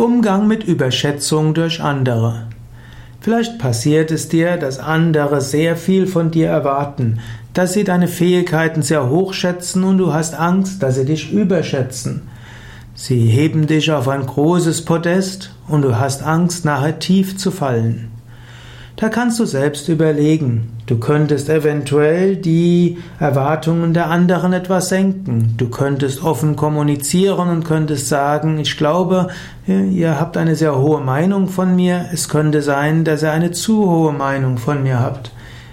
Umgang mit Überschätzung durch andere. Vielleicht passiert es dir, dass andere sehr viel von dir erwarten, dass sie deine Fähigkeiten sehr hoch schätzen und du hast Angst, dass sie dich überschätzen. Sie heben dich auf ein großes Podest und du hast Angst, nachher tief zu fallen. Da kannst du selbst überlegen. Du könntest eventuell die Erwartungen der anderen etwas senken. Du könntest offen kommunizieren und könntest sagen, ich glaube, ihr habt eine sehr hohe Meinung von mir. Es könnte sein, dass ihr eine zu hohe Meinung von mir habt.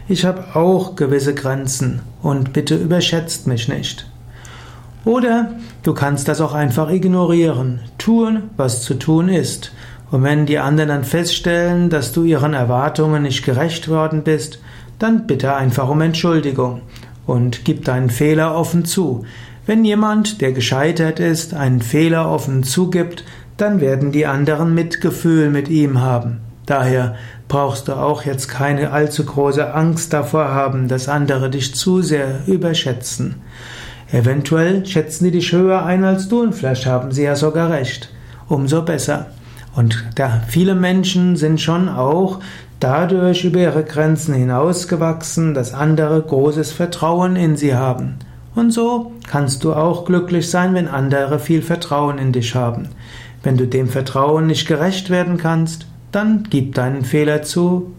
Ich habe auch gewisse Grenzen und bitte überschätzt mich nicht. Oder du kannst das auch einfach ignorieren. Tun, was zu tun ist. Und wenn die anderen dann feststellen, dass du ihren Erwartungen nicht gerecht worden bist, dann bitte einfach um Entschuldigung und gib deinen Fehler offen zu. Wenn jemand, der gescheitert ist, einen Fehler offen zugibt, dann werden die anderen Mitgefühl mit ihm haben. Daher brauchst du auch jetzt keine allzu große Angst davor haben, dass andere dich zu sehr überschätzen. Eventuell schätzen die dich höher ein als du und vielleicht haben sie ja sogar recht. Umso besser. Und da viele Menschen sind schon auch dadurch über ihre Grenzen hinausgewachsen, dass andere großes Vertrauen in sie haben. Und so kannst du auch glücklich sein, wenn andere viel Vertrauen in dich haben. Wenn du dem Vertrauen nicht gerecht werden kannst, dann gib deinen Fehler zu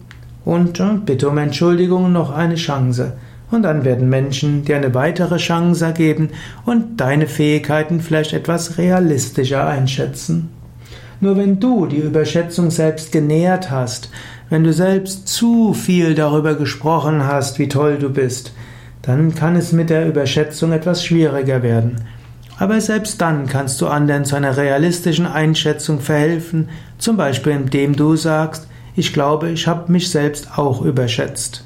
und äh, bitte um Entschuldigung noch eine Chance. Und dann werden Menschen dir eine weitere Chance geben und deine Fähigkeiten vielleicht etwas realistischer einschätzen. Nur wenn du die Überschätzung selbst genährt hast, wenn du selbst zu viel darüber gesprochen hast, wie toll du bist, dann kann es mit der Überschätzung etwas schwieriger werden. Aber selbst dann kannst du anderen zu einer realistischen Einschätzung verhelfen, zum Beispiel indem du sagst, ich glaube, ich habe mich selbst auch überschätzt.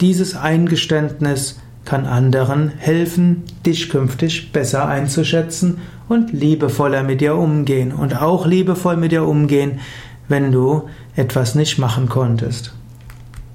Dieses Eingeständnis kann anderen helfen, dich künftig besser einzuschätzen und liebevoller mit dir umgehen und auch liebevoll mit dir umgehen, wenn du etwas nicht machen konntest.